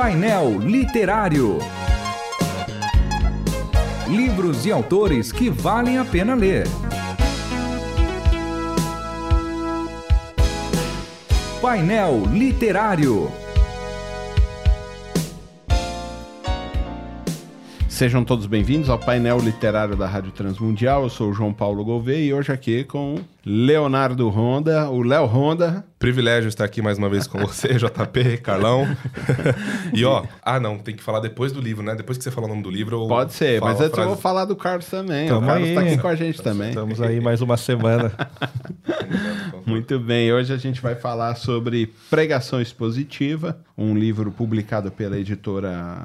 Painel Literário. Livros e autores que valem a pena ler. Painel Literário. Sejam todos bem-vindos ao painel literário da Rádio Transmundial. Eu sou o João Paulo Gouveia e hoje aqui com Leonardo Ronda, o Léo Ronda. Privilégio estar aqui mais uma vez com você, JP, Carlão. e ó, ah não, tem que falar depois do livro, né? Depois que você falar o nome do livro. eu Pode ser, mas antes eu frase. vou falar do Carlos também. Tamo o Carlos aí. tá aqui com a gente também. Estamos aí mais uma semana. Muito bem, hoje a gente vai falar sobre Pregação Expositiva, um livro publicado pela editora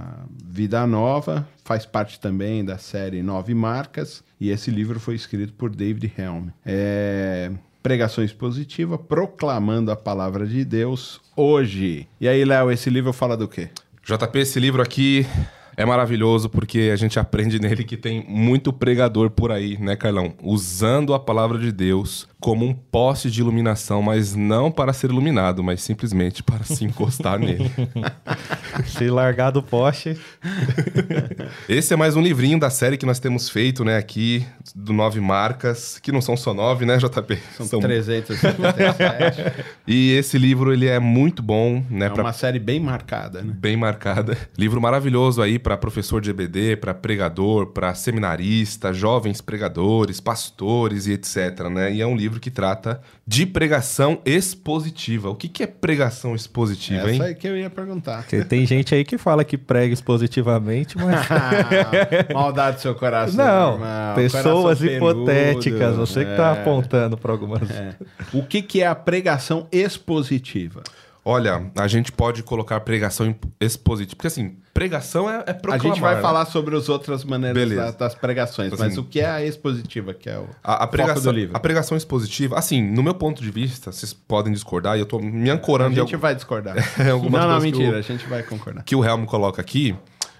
Vida Nova, faz parte também da série Nove Marcas, e esse livro foi escrito por David Helm. É Pregação Expositiva, proclamando a palavra de Deus hoje. E aí, Léo, esse livro fala do quê? JP, esse livro aqui é maravilhoso porque a gente aprende nele que tem muito pregador por aí, né, Carlão? Usando a palavra de Deus como um poste de iluminação, mas não para ser iluminado, mas simplesmente para se encostar nele. Se largar do poste, Esse é mais um livrinho da série que nós temos feito, né, aqui, do Nove Marcas, que não são só nove, né, JP? São 357. E esse livro, ele é muito bom, né, é pra uma série bem marcada, né? bem marcada. Livro maravilhoso aí para professor de EBD, para pregador, para seminarista, jovens pregadores, pastores e etc, né? E é um livro que trata de pregação expositiva. O que, que é pregação expositiva, hein? Essa aí que eu ia perguntar. porque tem gente aí que fala que prega expositivamente, mas. Maldade do seu coração. Não, irmão. pessoas Coração hipotéticas, peludo. você que tá É. apontando para algumas. O que, que é a pregação expositiva? Olha, a gente pode colocar pregação expositiva, porque assim, pregação é, é A proclamar. gente vai né? falar sobre as outras maneiras da- das pregações, Assim, mas o que é a expositiva, que é o A, a pregação, do livro? a pregação expositiva, assim, no meu ponto de vista, vocês podem discordar, e eu tô me A ancorando em gente vai discordar. É, não, não, mentira, eu- a gente vai concordar. que o Helmo coloca aqui,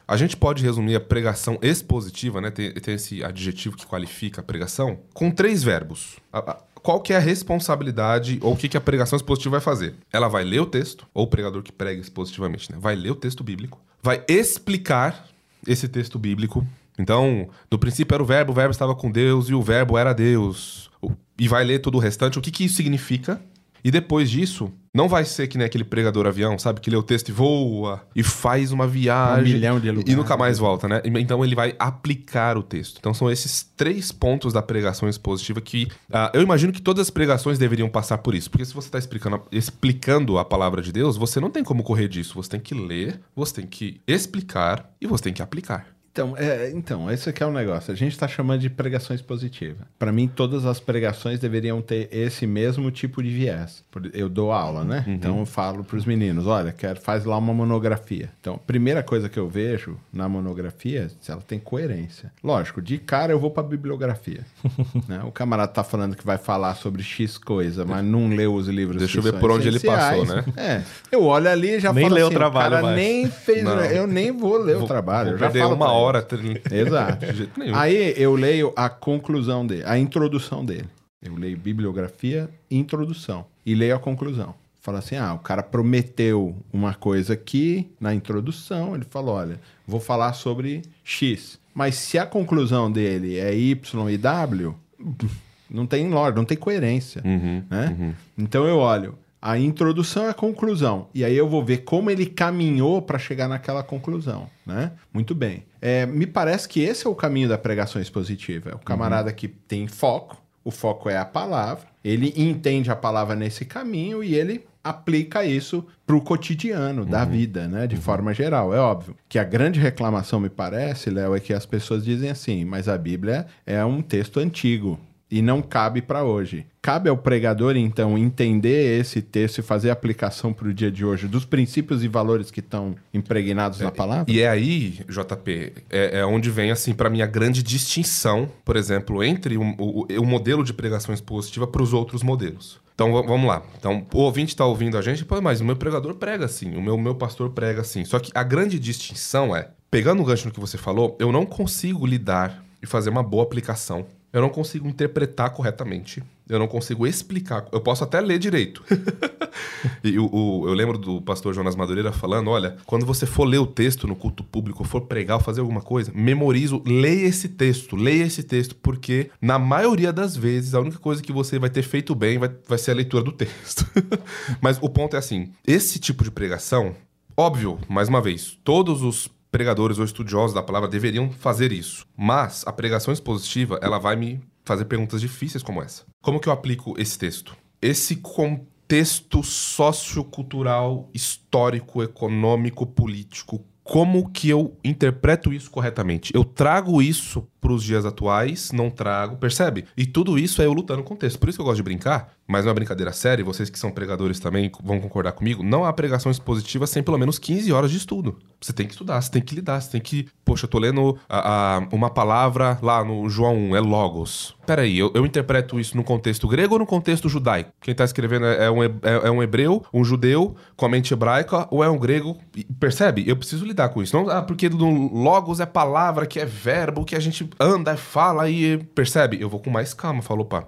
a gente pode resumir a pregação expositiva, né? Tem, tem esse adjetivo que qualifica a pregação, com três verbos. A- a- qual que é a responsabilidade ou o que, que a pregação expositiva vai fazer? Ela vai ler o texto, ou o pregador que prega expositivamente, né? Vai ler o texto bíblico, vai explicar esse texto bíblico. Então, no princípio era o verbo, o verbo estava com Deus e o verbo era Deus. E vai ler todo o restante. O que, que isso significa? E depois disso, não vai ser que nem aquele pregador avião, sabe? Que lê o texto e voa e faz uma viagem. Um milhão de E lugares. nunca mais volta, né? Então ele vai aplicar o texto. Então são esses três pontos da pregação expositiva que ah, eu imagino que todas as pregações deveriam passar por isso. Porque se você está explicando, explicando a palavra de Deus, você não tem como correr disso. Você tem que ler, você tem que explicar e você tem que aplicar. Então, é, então, esse aqui é o negócio. A gente está chamando de pregação expositiva. Para mim, todas as pregações deveriam ter esse mesmo tipo de viés. Eu dou aula, né? Uhum. Então, eu falo para os meninos: olha, quero, faz lá uma monografia. Então, a primeira coisa que eu vejo na monografia é se ela tem coerência. Lógico, de cara eu vou para bibliografia. né? O camarada tá falando que vai falar sobre X coisa, mas não leu os livros Deixa eu ver por onde ele passou, né? É. Eu olho ali e já Nem falo leu o assim, trabalho o cara mais. nem fez. Não. Eu nem vou ler o Vou- trabalho. vou eu já falo uma. Hora. tri- Exato. De jeito nenhum. Aí eu leio a conclusão dele, a introdução dele. Eu leio bibliografia, introdução. E leio a conclusão. Fala assim: ah, o cara prometeu uma coisa aqui na introdução. Ele falou: olha, vou falar sobre X. Mas se a conclusão dele é Y e W, não tem lógica, não tem coerência. Uhum, né? Então eu olho. A introdução é a conclusão. E aí eu vou ver como ele caminhou para chegar naquela conclusão, né? Muito bem. É, me parece que esse é o caminho da pregação expositiva. É o camarada que tem foco, o foco é a palavra, ele entende a palavra nesse caminho e ele aplica isso para o cotidiano da vida, né? De forma geral. É óbvio que a grande reclamação, me parece, Léo, é que as pessoas dizem assim, mas a Bíblia é um texto antigo e não cabe para hoje. Cabe ao pregador, então, entender esse texto e fazer aplicação para o dia de hoje dos princípios e valores que estão impregnados na palavra? E é aí, JP, é, é onde vem, assim, para mim, a grande distinção, por exemplo, entre o, o- o modelo de pregação expositiva para os outros modelos. Então, vamos lá. Então, o ouvinte está ouvindo a gente, pô, mas o meu pregador prega assim, o meu, meu pastor prega assim. Só que a grande distinção é, pegando o gancho no que você falou, eu não consigo lidar e fazer uma boa aplicação eu não consigo interpretar corretamente, eu não consigo explicar, eu posso até ler direito. e o, o- eu lembro do pastor Jonas Madureira falando: olha, quando você for ler o texto no culto público, for pregar ou fazer alguma coisa, memoriza, o- leia esse texto, leia esse texto, porque na maioria das vezes a única coisa que você vai ter feito bem vai, vai ser a leitura do texto. Mas o ponto é assim: esse tipo de pregação, óbvio, mais uma vez, todos os pregadores ou estudiosos da palavra deveriam fazer isso. Mas a pregação expositiva, ela vai me fazer perguntas difíceis como essa. Como que eu aplico esse texto? Esse contexto sociocultural, histórico, econômico, político, como que eu interpreto isso corretamente? Eu trago isso para os dias atuais, não trago, percebe? E tudo isso é eu lutando com o texto. Por isso que eu gosto de brincar, mas não é brincadeira séria, vocês que são pregadores também vão concordar comigo, não há pregação expositiva sem pelo menos 15 horas de estudo. Você tem que estudar, você tem que lidar, você tem que... Poxa, eu tô lendo a- a- uma palavra lá no João 1, é logos. Peraí, eu, eu interpreto isso no contexto grego ou no contexto judaico? Quem tá escrevendo é, é um, é, é um hebreu, um judeu com a mente hebraica, ou é um grego? Percebe? Eu preciso lidar com isso. Não, ah, porque no logos é palavra, que é verbo, que a gente anda, fala e... Percebe? Eu vou com mais calma, falou, pá.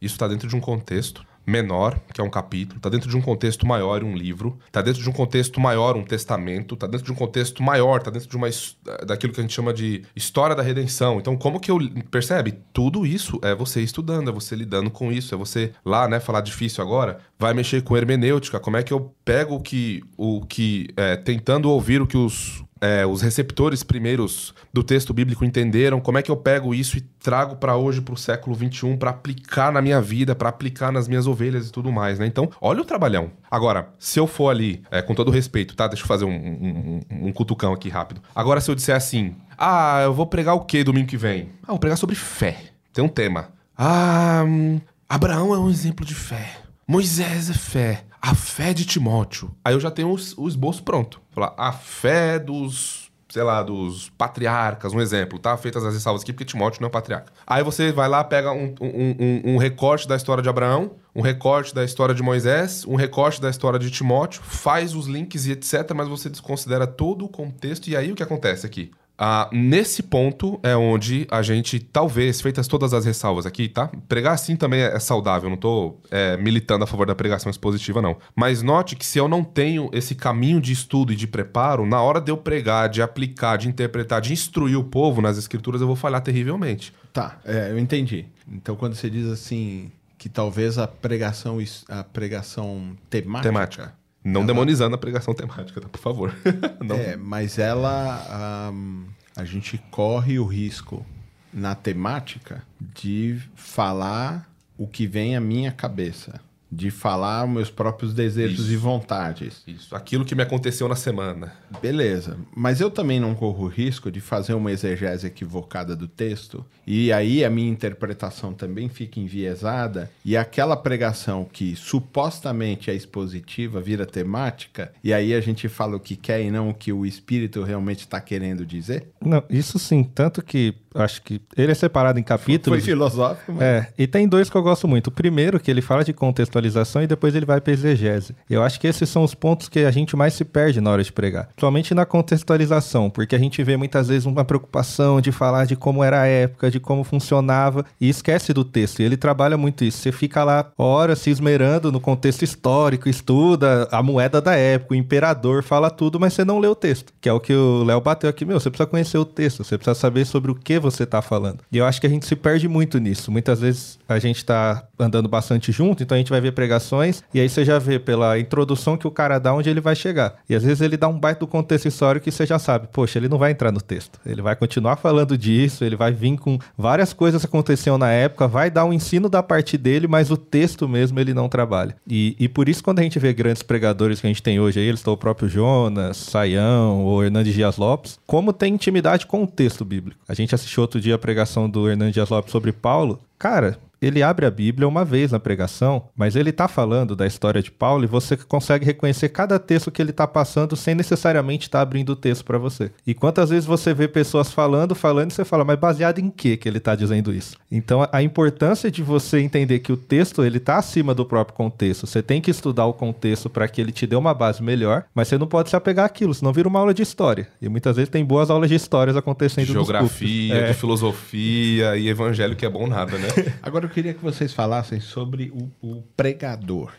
Isso está dentro de um contexto menor, que é um capítulo, está dentro de um contexto maior, um livro, está dentro de um contexto maior, um testamento, está dentro de um contexto maior, está dentro de uma daquilo que a gente chama de história da redenção. Então, como que eu percebe? Tudo isso é você estudando, é você lidando com isso, é você lá, né, falar difícil agora, vai mexer com hermenêutica, como é que eu pego o que o que é, tentando ouvir o que os é, os receptores primeiros do texto bíblico entenderam, como é que eu pego isso e trago para hoje, para o século XXI, para aplicar na minha vida, para aplicar nas minhas ovelhas e tudo mais, né? Então, olha o trabalhão. Agora, se eu for ali, é, com todo respeito, tá? Deixa eu fazer um, um, um- um cutucão aqui rápido. Agora, se eu disser assim, ah, eu vou pregar o quê domingo que vem? Ah, vou pregar sobre fé. Tem um tema. Ah, hum, Abraão é um exemplo de fé. Moisés é fé. A fé de Timóteo. Aí eu já tenho os- o esboço pronto. Falar, a fé dos, sei lá, dos patriarcas, um exemplo, tá? Feitas as ressalvas aqui, porque Timóteo não é patriarca. Aí você vai lá, pega um, um- um- um recorte da história de Abraão, um recorte da história de Moisés, um recorte da história de Timóteo, faz os links e etc., mas você desconsidera todo o contexto. E aí o que acontece aqui? Ah, nesse ponto é onde a gente, talvez, feitas todas as ressalvas aqui, tá? Pregar assim também é saudável, não tô é, militando a favor da pregação expositiva, não. Mas note que se eu não tenho esse caminho de estudo e de preparo, na hora de eu pregar, de aplicar, de interpretar, de instruir o povo nas escrituras, eu vou falhar terrivelmente. Tá, é, eu entendi. Então, quando você diz assim que talvez a pregação, a pregação temática, Temática. Não Ela- demonizando a pregação temática, tá? Por favor. não. É, mas ela. ahm, a gente corre o risco na temática de falar o que vem à minha cabeça. De falar meus próprios desejos Isso. e vontades. Isso. Aquilo que me aconteceu na semana. Beleza. Mas eu também não corro o risco de fazer uma exegese equivocada do texto. E aí a minha interpretação também fica enviesada. E aquela pregação que supostamente é expositiva vira temática. E aí a gente fala o que quer e não o que o espírito realmente está querendo dizer. Não, isso sim, tanto que acho que ele é separado em capítulos. Foi filosófico, mas. É, e tem dois que eu gosto muito. O primeiro, que ele fala de contextualização e depois ele vai para exegese. Eu acho que esses são os pontos que a gente mais se perde na hora de pregar. Somente na contextualização, porque a gente vê muitas vezes uma preocupação de falar de como era a época, de como funcionava, e esquece do texto. E ele trabalha muito isso. Você fica lá horas se esmerando no contexto histórico, estuda a moeda da época, o imperador, fala tudo, mas você não lê o texto. Que é o que o Léo bateu aqui. Meu, você precisa conhecer o texto, você precisa saber sobre o que você está falando. E eu acho que a gente se perde muito nisso. Muitas vezes a gente está andando bastante junto, então a gente vai ver pregações, e aí você já vê pela introdução que o cara dá onde ele vai chegar. E às vezes ele dá um baita do contexto histórico que você já sabe, poxa, ele não vai entrar no texto. Ele vai continuar falando disso, ele vai vir com várias coisas que aconteceram na época, vai dar um ensino da parte dele, mas o texto mesmo ele não trabalha. E, e por isso, quando a gente vê grandes pregadores que a gente tem hoje aí, eles estão o próprio Jonas, Saião ou Hernandes Dias Lopes, como tem intimidade com o texto bíblico. A gente assistiu outro dia a pregação do Hernandes Lopes sobre Paulo. Cara, ele abre a Bíblia uma vez na pregação, mas ele está falando da história de Paulo e você consegue reconhecer cada texto que ele está passando sem necessariamente estar tá abrindo o texto para você. E quantas vezes você vê pessoas falando, falando e você fala, mas baseado em que que ele está dizendo isso? Então a importância de você entender que o texto ele está acima do próprio contexto. Você tem que estudar o contexto para que ele te dê uma base melhor, mas você não pode se apegar àquilo, senão vira uma aula de história. E muitas vezes tem boas aulas de histórias acontecendo Geografia, é. de filosofia e evangelho que é bom nada, né? Agora queria que vocês falassem sobre o, o pregador.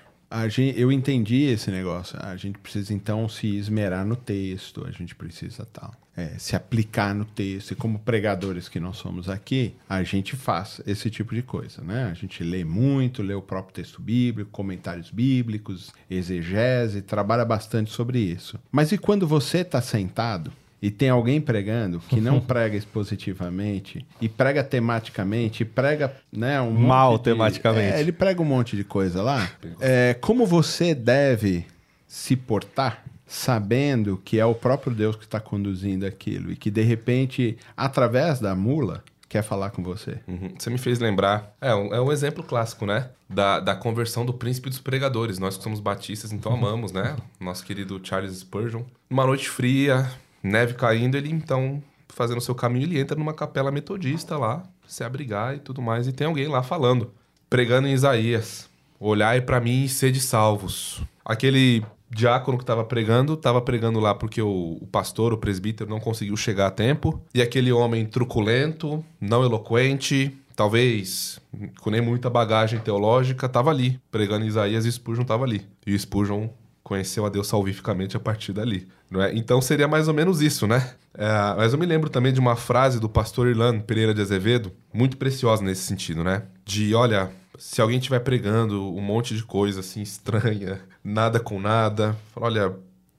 Gente, eu entendi esse negócio. A gente precisa então se esmerar no texto, a gente precisa tal. É, se aplicar no texto. E como pregadores que nós somos aqui, a gente faz esse tipo de coisa, né? A gente lê muito, lê o próprio texto bíblico, comentários bíblicos, exegese, trabalha bastante sobre isso. Mas e quando você está sentado e tem alguém pregando que não prega expositivamente e prega tematicamente, e prega né, um mal de, tematicamente. É, ele prega um monte de coisa lá. É, como você deve se portar sabendo que é o próprio Deus que está conduzindo aquilo e que de repente, através da mula, quer falar com você. Uhum. Você me fez lembrar. É um, é um exemplo clássico, né? Da, da conversão do príncipe dos pregadores. Nós que somos batistas, então amamos, né? Nosso querido Charles Spurgeon. Uma noite fria, neve caindo, ele então, fazendo o seu caminho, ele entra numa capela metodista lá, se abrigar e tudo mais, e tem alguém lá falando, pregando em Isaías: Olhai para mim e sede salvos. Aquele diácono que estava pregando, estava pregando lá porque o, o, pastor, o presbítero, não conseguiu chegar a tempo. E aquele homem truculento, não eloquente, talvez com nem muita bagagem teológica, estava ali, pregando Isaías e Spurgeon estava ali. E o Spurgeon conheceu a Deus salvificamente a partir dali. É? Então seria mais ou menos isso, né? É, mas eu me lembro também de uma frase do pastor Irlando Pereira de Azevedo, muito preciosa nesse sentido, né? De, olha, se alguém estiver pregando um monte de coisa assim estranha, nada com nada, olha,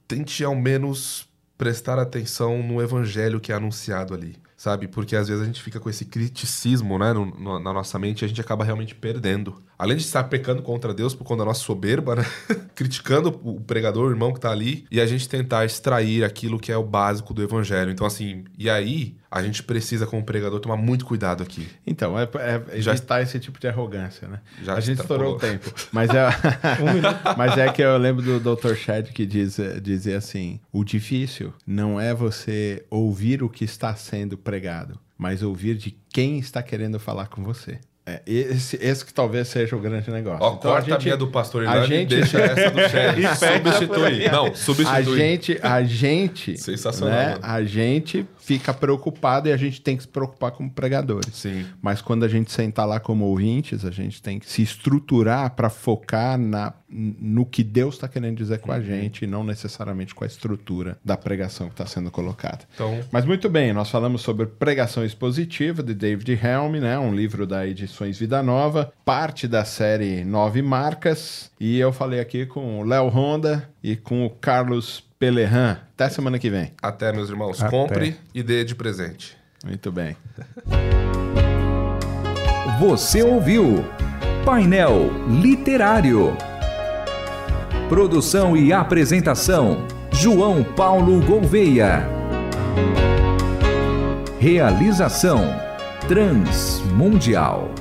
tente ao menos prestar atenção no evangelho que é anunciado ali sabe? Porque às vezes a gente fica com esse criticismo, né, no, no, na nossa mente e a gente acaba realmente perdendo. Além de estar pecando contra Deus por conta da nossa soberba, né? Criticando o pregador, o irmão que tá ali, e a gente tentar extrair aquilo que é o básico do evangelho. Então, assim, e aí a gente precisa, como pregador, tomar muito cuidado aqui. Então, é, é já está esse tipo de arrogância, né? Já a gente estourou o tempo. Mas é, mas é que eu lembro do Dr. Chad que diz, dizia assim: o difícil não é você ouvir o que está sendo pregado, mas ouvir de quem está querendo falar com você. É, esse, esse que talvez seja o grande negócio. Ó, então, corta a, gente, a minha do pastor Irlanda a gente... deixa essa do Chad. substitui. Não, substitui. A gente, a gente, Sensacional, né, a gente fica preocupado e a gente tem que se preocupar como pregadores. Sim. Mas quando a gente sentar lá como ouvintes, a gente tem que se estruturar para focar na, no que Deus está querendo dizer com a uhum. gente e não necessariamente com a estrutura da pregação que está sendo colocada. Então... Mas muito bem, nós falamos sobre pregação expositiva de David Helm, né, um livro da Edições Vida Nova, parte da série Nove Marcas, e eu falei aqui com o Léo Honda e com o Carlos Pelerran. Até semana que vem. Até, meus irmãos. Até. Compre e dê de presente. Muito bem. Você ouviu Painel Literário. Produção e apresentação: João Paulo Gouveia. Realização: Transmundial.